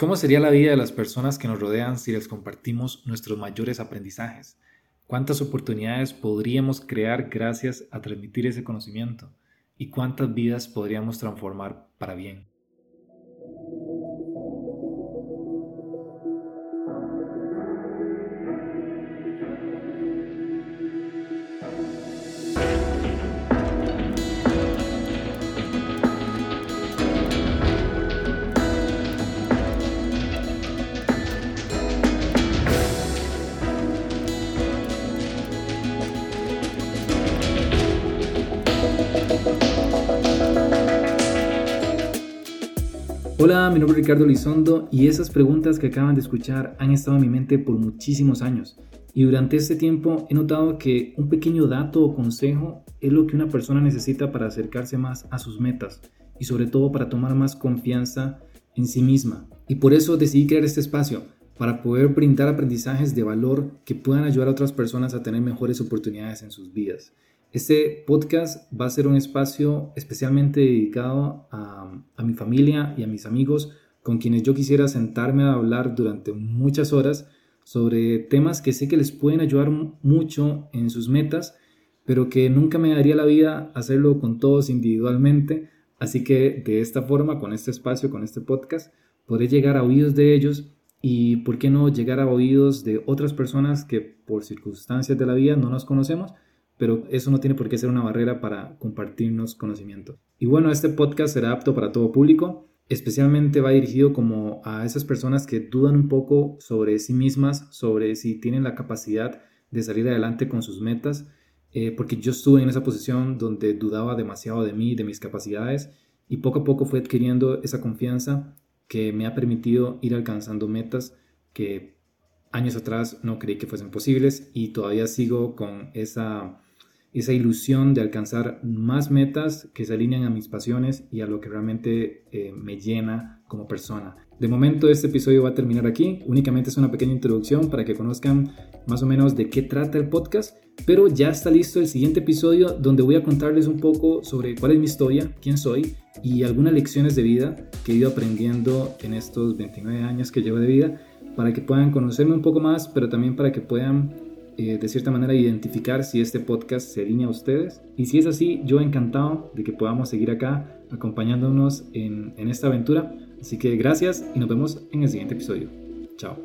¿Cómo sería la vida de las personas que nos rodean si les compartimos nuestros mayores aprendizajes? ¿Cuántas oportunidades podríamos crear gracias a transmitir ese conocimiento? ¿Y cuántas vidas podríamos transformar para bien? Hola, mi nombre es Ricardo Lizondo y esas preguntas que acaban de escuchar han estado en mi mente por muchísimos años. Y durante este tiempo he notado que un pequeño dato o consejo es lo que una persona necesita para acercarse más a sus metas y sobre todo para tomar más confianza en sí misma. Y por eso decidí crear este espacio, para poder brindar aprendizajes de valor que puedan ayudar a otras personas a tener mejores oportunidades en sus vidas. Este podcast va a ser un espacio especialmente dedicado a, mi familia y a mis amigos con quienes yo quisiera sentarme a hablar durante muchas horas sobre temas que sé que les pueden ayudar mucho en sus metas, pero que nunca me daría la vida hacerlo con todos individualmente. Así que de esta forma, con este espacio, con este podcast, podré llegar a oídos de ellos y, ¿por qué no, llegar a oídos de otras personas que por circunstancias de la vida no nos conocemos? Pero eso no tiene por qué ser una barrera para compartirnos conocimiento. Y bueno, este podcast será apto para todo público, especialmente va dirigido como a esas personas que dudan un poco sobre sí mismas, sobre si tienen la capacidad de salir adelante con sus metas, eh, porque yo estuve en esa posición donde dudaba demasiado de mí, de mis capacidades, y poco a poco fui adquiriendo esa confianza que me ha permitido ir alcanzando metas que años atrás no creí que fuesen posibles y todavía sigo con esa esa ilusión de alcanzar más metas que se alinean a mis pasiones y a lo que realmente eh, me llena como persona. De momento este episodio va a terminar aquí, únicamente es una pequeña introducción para que conozcan más o menos de qué trata el podcast, pero ya está listo el siguiente episodio donde voy a contarles un poco sobre cuál es mi historia, quién soy y algunas lecciones de vida que he ido aprendiendo en estos 29 años que llevo de vida para que puedan conocerme un poco más, pero también para que puedan eh, de cierta manera identificar si este podcast se alinea a ustedes. Y si es así, yo encantado de que podamos seguir acá acompañándonos en, en esta aventura. Así que gracias y nos vemos en el siguiente episodio. Chao.